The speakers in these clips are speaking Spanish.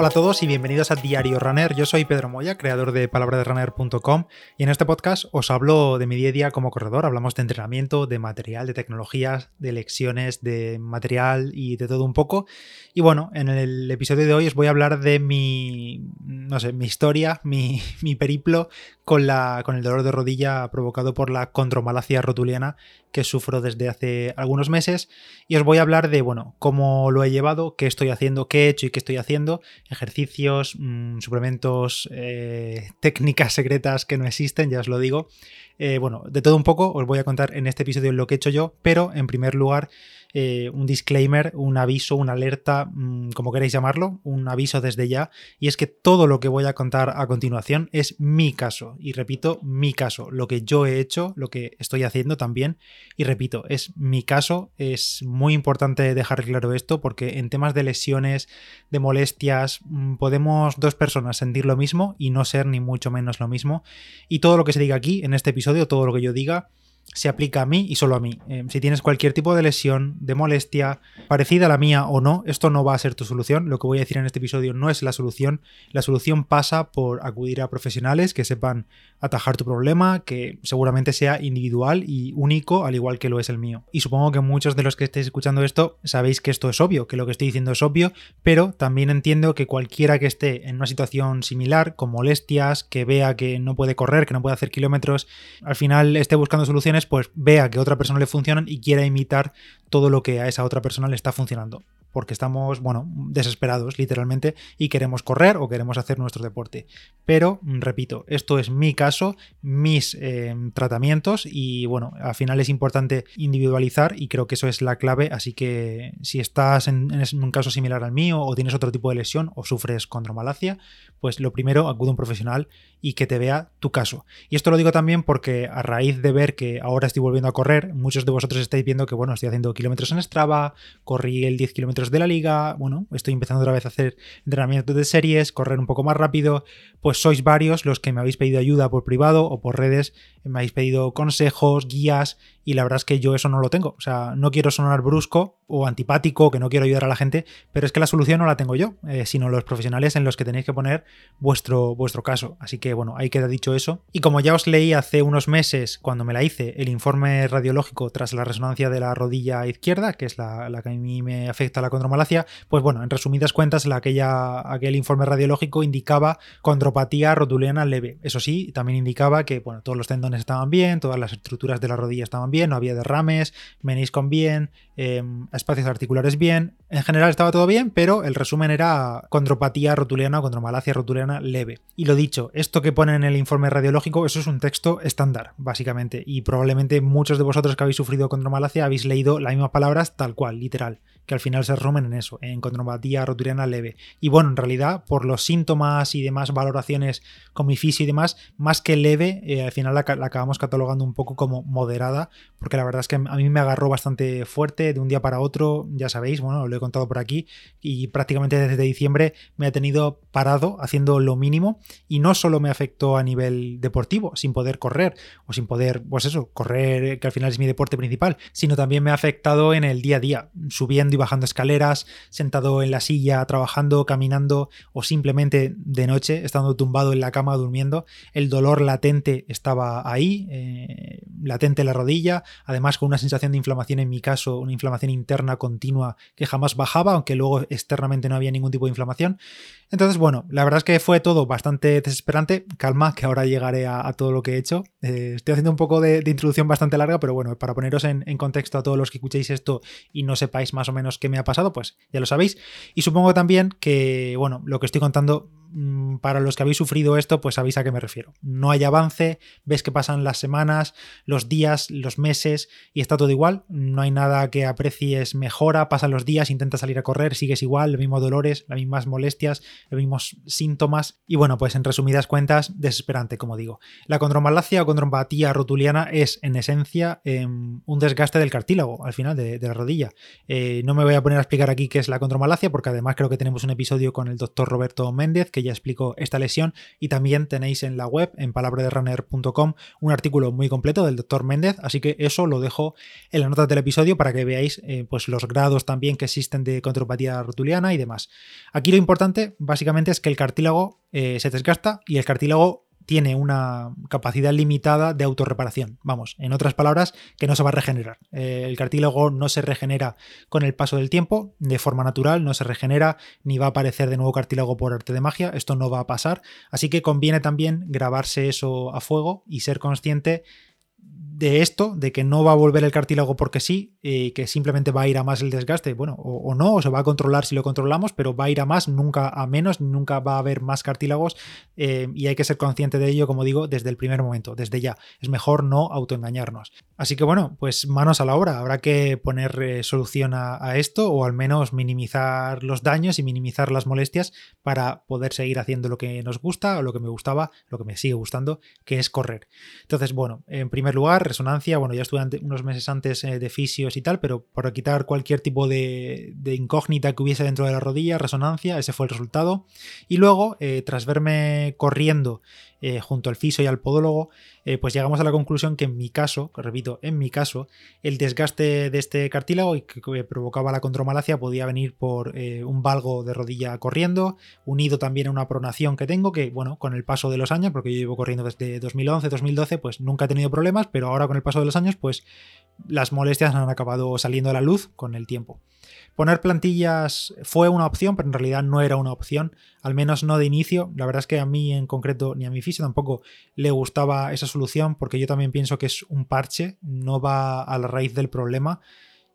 Hola a todos y bienvenidos a Diario Runner. Yo soy Pedro Moya, creador de palabraderunner.com y en este podcast os hablo de mi día a día como corredor. Hablamos de entrenamiento, de material, de tecnologías, de lecciones, de material y de todo un poco. Y bueno, en el episodio de hoy os voy a hablar de mi, no sé, mi historia, mi, mi periplo con, la, con el dolor de rodilla provocado por la condromalacia rotuliana que sufro desde hace algunos meses y os voy a hablar de, bueno, cómo lo he llevado, qué estoy haciendo, qué he hecho y qué estoy haciendo, ejercicios, mmm, suplementos, eh, técnicas secretas que no existen, ya os lo digo. Eh, bueno, de todo un poco os voy a contar en este episodio lo que he hecho yo, pero en primer lugar eh, un disclaimer, un aviso, una alerta, mmm, como queréis llamarlo, un aviso desde ya, y es que todo lo que voy a contar a continuación es mi caso, y repito, mi caso, lo que yo he hecho, lo que estoy haciendo también, y repito, es mi caso, es muy importante dejar claro esto porque en temas de lesiones, de molestias, mmm, podemos dos personas sentir lo mismo y no ser ni mucho menos lo mismo, y todo lo que se diga aquí en este episodio, todo lo que yo diga, se aplica a mí y solo a mí. Eh, si tienes cualquier tipo de lesión, de molestia, parecida a la mía o no, esto no va a ser tu solución. Lo que voy a decir en este episodio no es la solución. La solución pasa por acudir a profesionales que sepan atajar tu problema, que seguramente sea individual y único, al igual que lo es el mío. Y supongo que muchos de los que estéis escuchando esto sabéis que esto es obvio, que lo que estoy diciendo es obvio, pero también entiendo que cualquiera que esté en una situación similar, con molestias, que vea que no puede correr, que no puede hacer kilómetros, al final esté buscando soluciones, pues vea que a otra persona le funcionan y quiera imitar todo lo que a esa otra persona le está funcionando porque estamos, bueno, desesperados literalmente y queremos correr o queremos hacer nuestro deporte. Pero, repito, esto es mi caso, mis eh, tratamientos y bueno, al final es importante individualizar y creo que eso es la clave, así que si estás en, en un caso similar al mío o tienes otro tipo de lesión o sufres condromalacia, pues lo primero, acude a un profesional y que te vea tu caso. Y esto lo digo también porque a raíz de ver que ahora estoy volviendo a correr, muchos de vosotros estáis viendo que, bueno, estoy haciendo kilómetros en Strava, corrí el 10 kilómetros de la liga, bueno, estoy empezando otra vez a hacer entrenamientos de series, correr un poco más rápido, pues sois varios los que me habéis pedido ayuda por privado o por redes, me habéis pedido consejos, guías y la verdad es que yo eso no lo tengo. O sea, no quiero sonar brusco o antipático, que no quiero ayudar a la gente, pero es que la solución no la tengo yo, eh, sino los profesionales en los que tenéis que poner vuestro, vuestro caso. Así que bueno, ahí queda dicho eso. Y como ya os leí hace unos meses, cuando me la hice, el informe radiológico tras la resonancia de la rodilla izquierda, que es la, la que a mí me afecta la condromalacia, pues bueno, en resumidas cuentas, la, aquella, aquel informe radiológico indicaba condropatía rotuliana leve. Eso sí, también indicaba que bueno, todos los tendones estaban bien, todas las estructuras de la rodilla estaban bien, no había derrames, menisco bien, eh, espacios articulares bien. En general estaba todo bien, pero el resumen era condropatía rotuliana o condromalacia rotuliana leve. Y lo dicho, esto que pone en el informe radiológico, eso es un texto estándar, básicamente. Y probablemente muchos de vosotros que habéis sufrido condromalacia habéis leído las mismas palabras tal cual, literal que al final se resumen en eso, en condromatía rotuliana leve. Y bueno, en realidad, por los síntomas y demás valoraciones con mi fisio y demás, más que leve, eh, al final la, acabamos catalogando un poco como moderada, porque la verdad es que a mí me agarró bastante fuerte de un día para otro, ya sabéis, bueno, lo he contado por aquí, y prácticamente desde diciembre me ha tenido parado haciendo lo mínimo, y no solo me afectó a nivel deportivo, sin poder correr, o sin poder, pues eso, correr, que al final es mi deporte principal, sino también me ha afectado en el día a día, subiendo bajando escaleras, sentado en la silla, trabajando, caminando o simplemente de noche, estando tumbado en la cama durmiendo. El dolor latente estaba ahí, eh, latente en la rodilla, además con una sensación de inflamación en mi caso, una inflamación interna continua que jamás bajaba, aunque luego externamente no había ningún tipo de inflamación. Entonces, bueno, la verdad es que fue todo bastante desesperante. Calma, que ahora llegaré a, todo lo que he hecho. Eh, estoy haciendo un poco de, de, introducción bastante larga, pero bueno, para poneros en, en, contexto a todos los que escuchéis esto y no sepáis más o menos qué me ha pasado, pues ya lo sabéis. Y supongo también que, bueno, lo que estoy contando para los que habéis sufrido esto, pues sabéis a qué me refiero. No hay avance, ves que pasan las semanas, los días, los meses y está todo igual. No hay nada que aprecies mejora, pasan los días, intentas salir a correr, sigues igual, los mismos dolores, las mismas molestias, los mismos síntomas. Y bueno, pues en resumidas cuentas, desesperante, como digo. La condromalacia o condrompatía rotuliana es en esencia eh, un desgaste del cartílago al final de, de la rodilla. Eh, no me voy a poner a explicar aquí qué es la condromalacia, porque además creo que tenemos un episodio con el doctor Roberto Méndez que ya explico esta lesión y también tenéis en la web, en palabraderunner.com, un artículo muy completo del doctor Méndez, así que eso lo dejo en las notas del episodio para que veáis eh, pues los grados también que existen de contropatía rotuliana y demás. Aquí lo importante básicamente es que el cartílago eh, se desgasta y el cartílago tiene una capacidad limitada de autorreparación. Vamos, en otras palabras, que no se va a regenerar. Eh, el cartílago no se regenera con el paso del tiempo, de forma natural, no se regenera, ni va a aparecer de nuevo cartílago por arte de magia, esto no va a pasar. Así que conviene también grabarse eso a fuego y ser consciente de esto, de que no va a volver el cartílago porque sí, y que simplemente va a ir a más el desgaste, bueno, o, no, o se va a controlar si lo controlamos, pero va a ir a más, nunca a menos, nunca va a haber más cartílagos eh, y hay que ser consciente de ello, como digo, desde el primer momento, desde ya. Es mejor no autoengañarnos. Así que bueno, pues manos a la obra, habrá que poner eh, solución a, a esto o al menos minimizar los daños y minimizar las molestias para poder seguir haciendo lo que nos gusta o lo que me gustaba, lo que me sigue gustando, que es correr. Entonces, bueno, en primer lugar, resonancia, bueno, ya estuve unos meses antes eh, de fisios y tal, pero para quitar cualquier tipo de, incógnita que hubiese dentro de la rodilla, resonancia, ese fue el resultado. Y luego, eh, tras verme corriendo eh, junto al fisio y al podólogo, pues llegamos a la conclusión que en mi caso, repito, en mi caso, el desgaste de este cartílago que, provocaba la contromalacia podía venir por un valgo de rodilla corriendo, unido también a una pronación que tengo, que bueno, con el paso de los años, porque yo llevo corriendo desde 2011, 2012, pues nunca he tenido problemas, pero ahora con el paso de los años, pues las molestias han acabado saliendo a la luz con el tiempo. Poner plantillas fue una opción, pero en realidad no era una opción, al menos no de inicio. La verdad es que a mí en concreto, ni a mi fisio tampoco le gustaba esa solución, porque yo también pienso que es un parche, no va a la raíz del problema.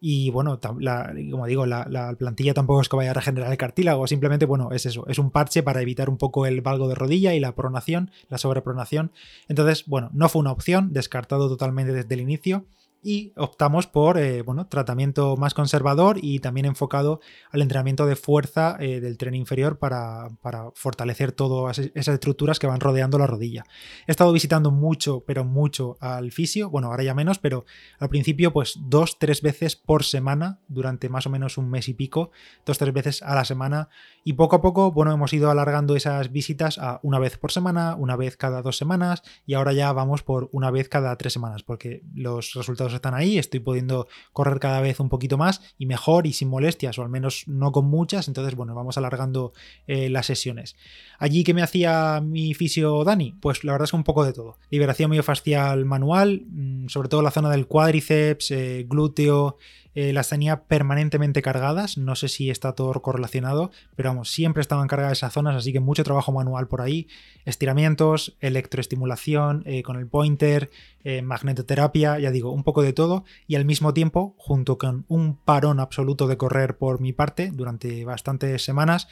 Y bueno, como digo, la, la, plantilla tampoco es que vaya a regenerar el cartílago, simplemente, bueno, es eso, es un parche para evitar un poco el valgo de rodilla y la pronación, la sobrepronación. Entonces, bueno, no fue una opción, descartado totalmente desde el inicio y optamos por eh, bueno, tratamiento más conservador y también enfocado al entrenamiento de fuerza eh, del tren inferior para, fortalecer todas esas estructuras que van rodeando la rodilla. He estado visitando mucho, pero mucho al fisio, bueno, ahora ya menos, pero al principio pues dos, tres veces por semana durante más o menos un mes y pico, dos, tres veces a la semana y poco a poco, bueno, hemos ido alargando esas visitas a una vez por semana, una vez cada dos semanas y ahora ya vamos por una vez cada tres semanas porque los resultados están ahí, estoy pudiendo correr cada vez un poquito más y mejor y sin molestias, o al menos no con muchas, entonces bueno, vamos alargando eh, las sesiones. Allí que me hacía mi fisio Dani, pues la verdad es que un poco de todo. Liberación miofascial manual, mm, sobre todo la zona del cuádriceps, eh, glúteo, eh, las tenía permanentemente cargadas. No sé si está todo correlacionado, pero vamos, siempre estaban cargadas esas zonas, así que mucho trabajo manual por ahí. Estiramientos, electroestimulación eh, con el pointer, eh, magnetoterapia, ya digo, un poco de todo. Y al mismo tiempo, junto con un parón absoluto de correr por mi parte durante bastantes semanas,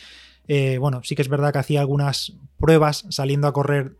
bueno, sí que es verdad que hacía algunas pruebas saliendo a correr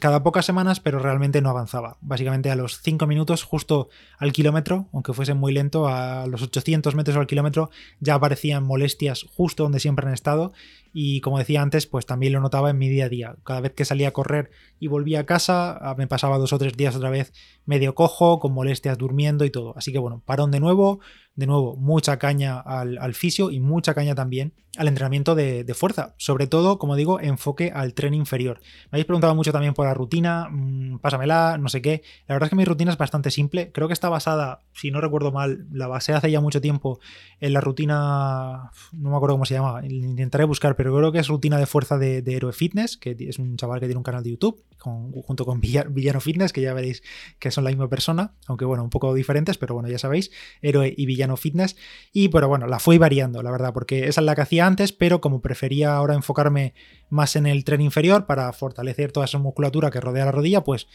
cada pocas semanas, pero realmente no avanzaba. Básicamente a los 5 minutos, justo al kilómetro, aunque fuese muy lento, a los 800 metros al kilómetro, ya aparecían molestias justo donde siempre han estado. Y como decía antes, pues también lo notaba en mi día a día. Cada vez que salía a correr y volvía a casa, ah, me pasaba dos o tres días otra vez medio cojo, con molestias durmiendo y todo. Así que bueno, parón de nuevo, de nuevo, mucha caña al, al fisio y mucha caña también al entrenamiento de, fuerza. Sobre todo, como digo, enfoque al tren inferior. Me habéis preguntado mucho también por la rutina, mmm, pásamela, no sé qué. La verdad es que mi rutina es bastante simple. Creo que está basada, si no recuerdo mal, la basé hace ya mucho tiempo en la rutina, no me acuerdo cómo se llama, intentaré buscar, pero creo que es rutina de fuerza de, de Héroe Fitness, que es un chaval que tiene un canal de YouTube, junto con Villano Fitness, que ya veréis que son la misma persona, aunque bueno, un poco diferentes, pero bueno, ya sabéis, Héroe y Villano Fitness. Y pero bueno, la fui variando, la verdad, porque esa es la que hacía antes, pero como prefería ahora enfocarme más en el tren inferior para fortalecer toda esa musculatura que rodea la rodilla, pues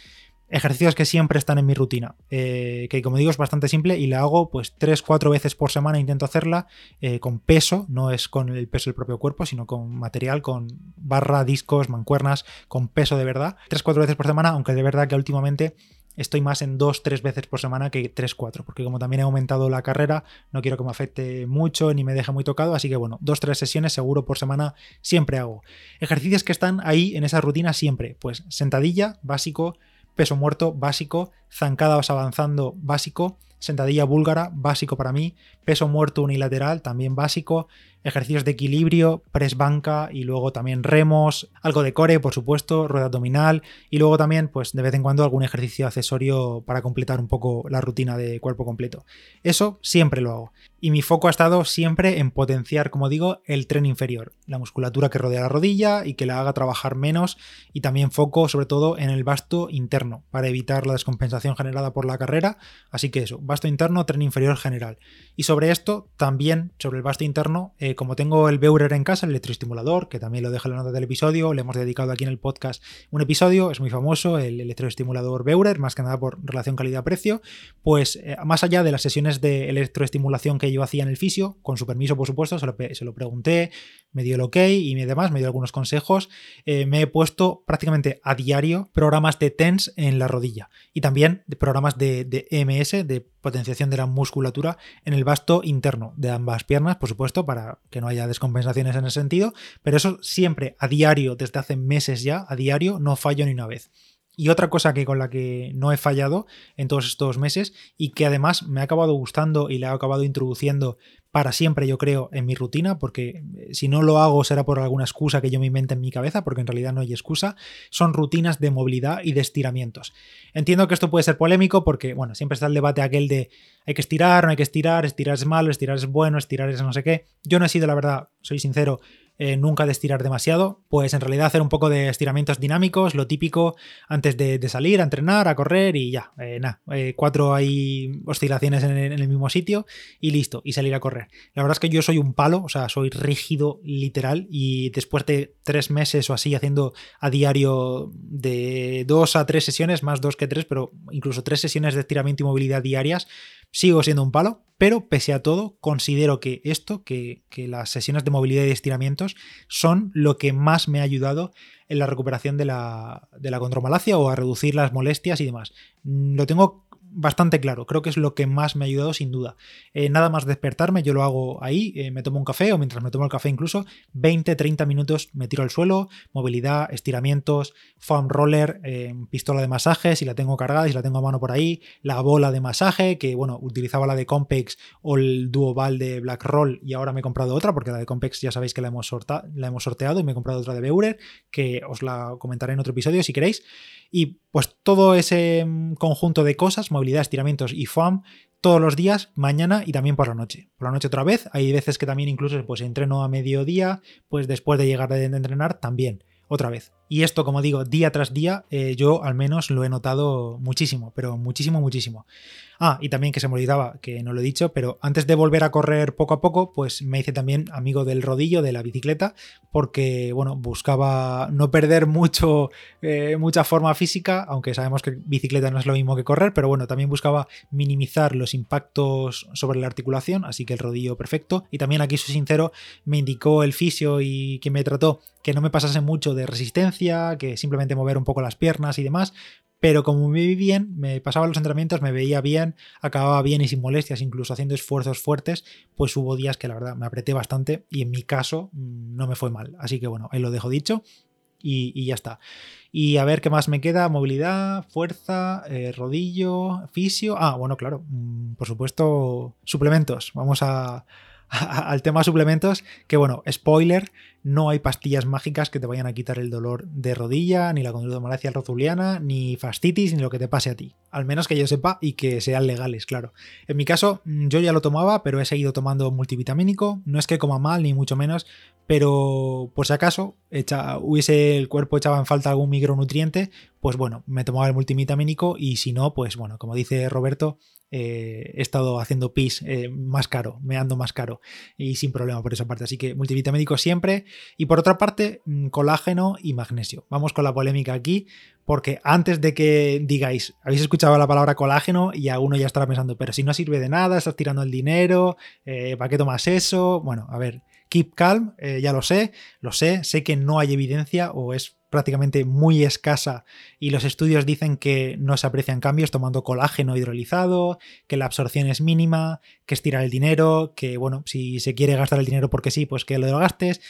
ejercicios que siempre están en mi rutina, eh, que como digo es bastante simple y la hago pues 3-4 veces por semana, intento hacerla eh, con peso, no es con el peso del propio cuerpo, sino con material, con barra, discos, mancuernas, con peso de verdad, 3-4 veces por semana, aunque de verdad que últimamente estoy más en 2-3 veces por semana que 3-4, porque como también he aumentado la carrera, no quiero que me afecte mucho ni me deje muy tocado, así que bueno, 2-3 sesiones seguro por semana siempre hago. Ejercicios que están ahí en esa rutina siempre, pues sentadilla, básico, peso muerto básico, zancadas avanzando básico, sentadilla búlgara, básico para mí, peso muerto unilateral, también básico, ejercicios de equilibrio, press banca y luego también remos, algo de core, por supuesto, rueda abdominal y luego también, pues de vez en cuando algún ejercicio accesorio para completar un poco la rutina de cuerpo completo. Eso siempre lo hago. Y mi foco ha estado siempre en potenciar, como digo, el tren inferior, la musculatura que rodea la rodilla y que la haga trabajar menos y también foco sobre todo en el vasto interno para evitar la descompensación generada por la carrera. Así que eso, vasto interno, tren inferior general. Y sobre esto, también sobre el vasto interno, eh, como tengo el Beurer en casa, el electroestimulador, que también lo dejo en la nota del episodio, le hemos dedicado aquí en el podcast un episodio, es muy famoso, el electroestimulador Beurer, más que nada por relación calidad-precio, pues eh, más allá de las sesiones de electroestimulación que yo hacía en el fisio, con su permiso por supuesto, se lo, pregunté, me dio el ok y demás, me dio algunos consejos, eh, me he puesto prácticamente a diario programas de TENS en la rodilla y también programas de, de EMS, de potenciación de la musculatura en el vasto interno de ambas piernas, por supuesto, para que no haya descompensaciones en ese sentido, pero eso siempre a diario, desde hace meses ya, a diario, no fallo ni una vez. Y otra cosa que con la que no he fallado en todos estos meses y que además me ha acabado gustando y le ha acabado introduciendo para siempre, yo creo, en mi rutina, porque eh, si no lo hago será por alguna excusa que yo me invente en mi cabeza, porque en realidad no hay excusa, son rutinas de movilidad y de estiramientos. Entiendo que esto puede ser polémico porque, bueno, siempre está el debate aquel de hay que estirar, no hay que estirar, estirar es malo, estirar es bueno, estirar es no sé qué. Yo no he sido, la verdad, soy sincero, eh, nunca de estirar demasiado, pues en realidad hacer un poco de estiramientos dinámicos, lo típico antes de, salir a entrenar, a correr y ya, eh, nada, eh, cuatro hay oscilaciones en el, mismo sitio y listo, y salir a correr. La verdad es que yo soy un palo, o sea, soy rígido literal y después de tres meses o así haciendo a diario de dos a tres sesiones, más dos que tres, pero incluso tres sesiones de estiramiento y movilidad diarias, sigo siendo un palo, pero pese a todo, considero que esto, que, las sesiones de movilidad y estiramientos, son lo que más me ha ayudado en la recuperación de la, de la o a reducir las molestias y demás. Mm, lo tengo bastante claro. Creo que es lo que más me ha ayudado sin duda. Eh, nada más despertarme, yo lo hago ahí, eh, me tomo un café o mientras me tomo el café incluso, 20-30 minutos me tiro al suelo, movilidad, estiramientos, foam roller, eh, pistola de masaje, si la tengo cargada, si la tengo a mano por ahí, la bola de masaje, que bueno, utilizaba la de Compex o el Duoval de Black Roll y ahora me he comprado otra, porque la de Compex ya sabéis que la hemos, la hemos sorteado y me he comprado otra de Beurer, que os la comentaré en otro episodio si queréis. Y pues todo ese mm, conjunto de cosas, movilidad, estiramientos y foam, todos los días, mañana y también por la noche. Por la noche otra vez, hay veces que también incluso pues entreno a mediodía, pues después de llegar de entrenar también, otra vez. Y esto, como digo, día tras día, eh, yo al menos lo he notado muchísimo, pero muchísimo, muchísimo. Ah, y también que se me olvidaba, que no lo he dicho, pero antes de volver a correr poco a poco, pues me hice también amigo del rodillo de la bicicleta, porque, bueno, buscaba no perder mucho, eh, mucha forma física, aunque sabemos que bicicleta no es lo mismo que correr, pero bueno, también buscaba minimizar los impactos sobre la articulación, así que el rodillo perfecto. Y también aquí soy sincero, me indicó el fisio y que me trató que no me pasase mucho de resistencia, que simplemente mover un poco las piernas y demás, pero como me vi bien, me pasaba los entrenamientos, me veía bien, acababa bien y sin molestias, incluso haciendo esfuerzos fuertes, pues hubo días que la verdad me apreté bastante y en mi caso mm, no me fue mal. Así que bueno, ahí lo dejo dicho y, ya está. Y a ver qué más me queda, movilidad, fuerza, eh, rodillo, fisio. Ah, bueno, claro, mm, por supuesto, suplementos. Vamos a, al tema suplementos, que bueno, spoiler, no hay pastillas mágicas que te vayan a quitar el dolor de rodilla, ni la conductomalacia rotuliana, ni fastitis, ni lo que te pase a ti. Al menos que yo sepa y que sean legales, claro. En mi caso, mm, yo ya lo tomaba, pero he seguido tomando multivitamínico. No es que coma mal, ni mucho menos, pero por si acaso hubiese el cuerpo echaba en falta algún micronutriente, pues bueno, me tomaba el multivitamínico y si no, pues bueno, como dice Roberto, eh, he estado haciendo pis eh, más caro, me ando más caro y sin problema por esa parte. Así que multivitamínico siempre. Y por otra parte, mm, colágeno y magnesio. Vamos con la polémica aquí, porque antes de que digáis, habéis escuchado la palabra colágeno y a uno ya estará pensando, pero si no sirve de nada, estás tirando el dinero, eh, ¿para qué tomas eso? Bueno, a ver, keep calm, ya lo sé, lo sé, sé que no hay evidencia o es prácticamente muy escasa y los estudios dicen que no se aprecian cambios tomando colágeno hidrolizado, que la absorción es mínima, que estirar el dinero, que bueno, si se quiere gastar el dinero porque sí, pues que lo gastes.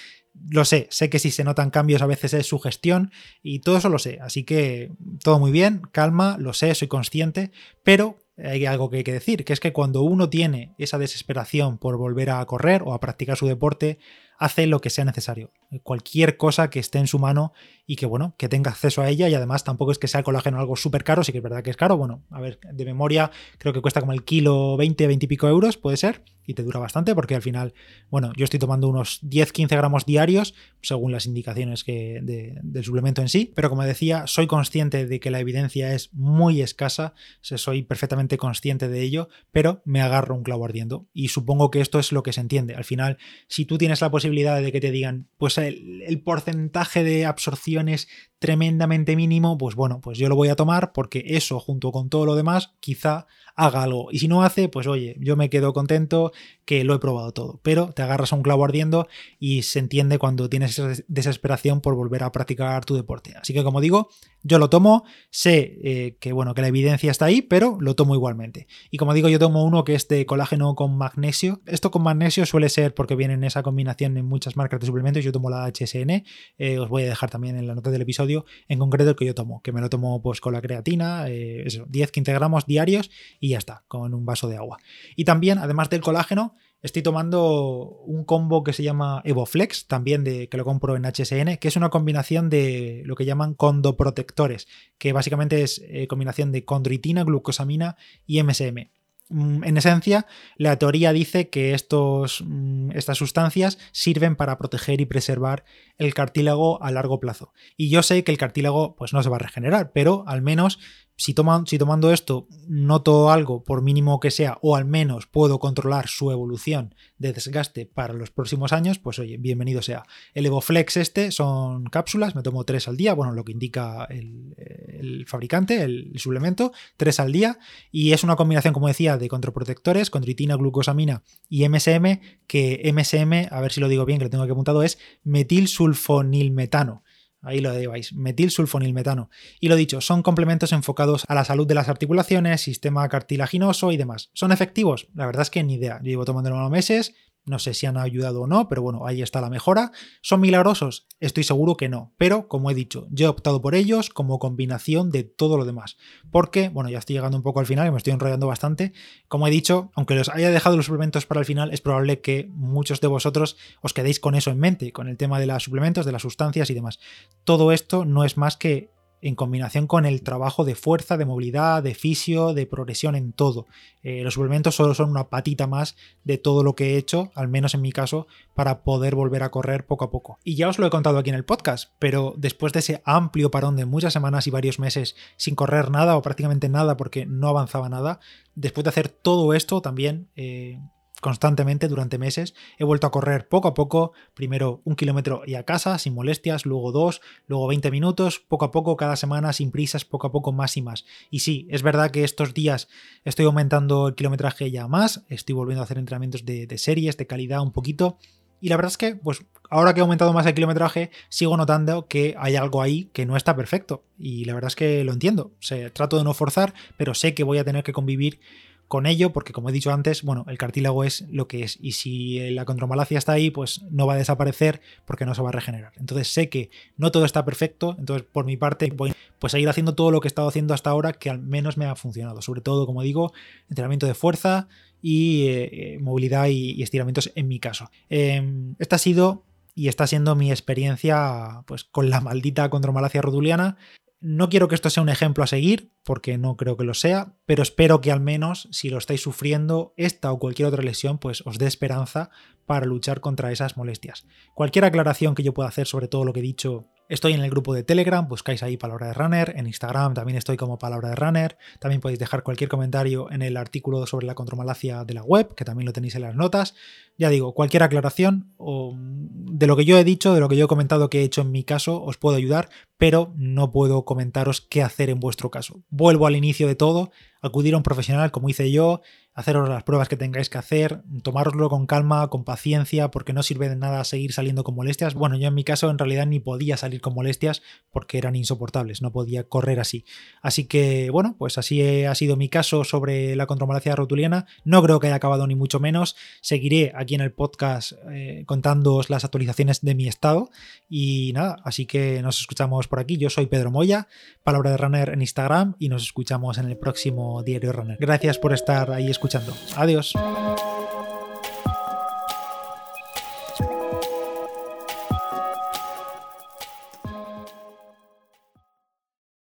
Lo sé, sé que si se notan cambios a veces es su gestión y todo eso lo sé, así que todo muy bien, calma, lo sé, soy consciente, pero hay algo que hay que decir, que es que cuando uno tiene esa desesperación por volver a correr o a practicar su deporte, hace lo que sea necesario. Cualquier cosa que esté en su mano y que, bueno, que tenga acceso a ella y además tampoco es que sea el colágeno algo súper caro, sí que es verdad que es caro. Bueno, a ver, de memoria creo que cuesta como el kilo 20, 20 y pico euros, puede ser, y te dura bastante porque al final, bueno, yo estoy tomando unos 10, 15 gramos diarios según las indicaciones que del suplemento en sí, pero como decía, soy consciente de que la evidencia es muy escasa, soy perfectamente consciente de ello, pero me agarro un clavo ardiendo y supongo que esto es lo que se entiende. Al final, si tú tienes la posibilidad de que te digan, pues el, porcentaje de absorción es tremendamente mínimo, pues bueno, pues yo lo voy a tomar porque eso junto con todo lo demás quizá haga algo. Y si no hace, pues oye, yo me quedo contento que lo he probado todo. Pero te agarras a un clavo ardiendo y se entiende cuando tienes esa desesperación por volver a practicar tu deporte. Así que como digo, yo lo tomo, sé eh, que bueno, que la evidencia está ahí, pero lo tomo igualmente. Y como digo, yo tomo uno que es de colágeno con magnesio. Esto con magnesio suele ser porque viene en esa combinación en muchas marcas de suplementos. Yo tomo la HSN, eh, os voy a dejar también en la nota del episodio en concreto el que yo tomo, que me lo tomo pues con la creatina, 10-15 eh, gramos diarios y ya está, con un vaso de agua. Y también, además del colágeno, estoy tomando un combo que se llama EvoFlex, también de que lo compro en HSN, que es una combinación de lo que llaman condoprotectores, que básicamente es eh, combinación de condritina, glucosamina y MSM. Mm, en esencia, la teoría dice que estos, mm, estas sustancias sirven para proteger y preservar el cartílago a largo plazo. Y yo sé que el cartílago pues, no se va a regenerar, pero al menos si, si tomando esto noto algo, por mínimo que sea, o al menos puedo controlar su evolución de desgaste para los próximos años, pues oye, bienvenido sea. El EvoFlex este son cápsulas, me tomo tres al día, bueno, lo que indica el, fabricante, el, suplemento, tres al día, y es una combinación, como decía, de controprotectores, condritina, glucosamina y MSM, que MSM, a ver si lo digo bien, que lo tengo aquí apuntado, es metilsulfonilmetano Ahí lo lleváis, metilsulfonilmetano. Y lo dicho, son complementos enfocados a la salud de las articulaciones, sistema cartilaginoso y demás. ¿Son efectivos? La verdad es que ni idea. Yo llevo tomándolo unos meses, no sé si han ayudado o no, pero bueno, ahí está la mejora. ¿Son milagrosos? Estoy seguro que no. Pero, como he dicho, yo he optado por ellos como combinación de todo lo demás. Porque, bueno, ya estoy llegando un poco al final y me estoy enrollando bastante. Como he dicho, aunque los haya dejado los suplementos para el final, es probable que muchos de vosotros os quedéis con eso en mente, con el tema de los suplementos, de las sustancias y demás. Todo esto no es más que en combinación con el trabajo de fuerza, de movilidad, de fisio, de progresión en todo. Eh, los suplementos solo son una patita más de todo lo que he hecho, al menos en mi caso, para poder volver a correr poco a poco. Y ya os lo he contado aquí en el podcast, pero después de ese amplio parón de muchas semanas y varios meses sin correr nada o prácticamente nada porque no avanzaba nada, después de hacer todo esto también... Eh, constantemente durante meses. He vuelto a correr poco a poco, primero un kilómetro y a casa, sin molestias, luego dos, luego 20 minutos, poco a poco, cada semana, sin prisas, poco a poco, más y más. Y sí, es verdad que estos días estoy aumentando el kilometraje ya más, estoy volviendo a hacer entrenamientos de, series, de calidad un poquito. Y la verdad es que, pues ahora que he aumentado más el kilometraje, sigo notando que hay algo ahí que no está perfecto. Y la verdad es que lo entiendo. Trato de no forzar, pero sé que voy a tener que convivir con ello, porque como he dicho antes, bueno, el cartílago es lo que es, y si la contromalacia está ahí, pues no va a desaparecer porque no se va a regenerar. Entonces sé que no todo está perfecto, entonces por mi parte voy pues a ir haciendo todo lo que he estado haciendo hasta ahora que al menos me ha funcionado, sobre todo, como digo, entrenamiento de fuerza y eh, eh, movilidad y, estiramientos en mi caso. Em, esta ha sido y está siendo mi experiencia pues con la maldita contromalacia rotuliana no quiero que esto sea un ejemplo a seguir, porque no creo que lo sea, pero espero que al menos, si lo estáis sufriendo, esta o cualquier otra lesión, pues os dé esperanza para luchar contra esas molestias. Cualquier aclaración que yo pueda hacer sobre todo lo que he dicho Estoy en el grupo de Telegram, buscáis ahí Palabra de Runner, en Instagram también estoy como Palabra de Runner, también podéis dejar cualquier comentario en el artículo sobre la contromalacia de la web, que también lo tenéis en las notas. Ya digo, cualquier aclaración o de lo que yo he dicho, de lo que yo he comentado que he hecho en mi caso, os puedo ayudar, pero no puedo comentaros qué hacer en vuestro caso. Vuelvo al inicio de todo, acudir a un profesional como hice yo, haceros las pruebas que tengáis que hacer, tomároslo con calma, con paciencia, porque no sirve de nada seguir saliendo con molestias. Bueno, yo en mi caso en realidad ni podía salir con molestias porque eran insoportables, no podía correr así. Así que, bueno, pues así ha sido mi caso sobre la contromalacia rotuliana. No creo que haya acabado ni mucho menos. Seguiré aquí en el podcast eh, contándoos las actualizaciones de mi estado. Y nada, así que nos escuchamos por aquí. Yo soy Pedro Moya, palabra de runner en Instagram, y nos escuchamos en el próximo Diario Runner. Gracias por estar ahí escuchando. Adiós.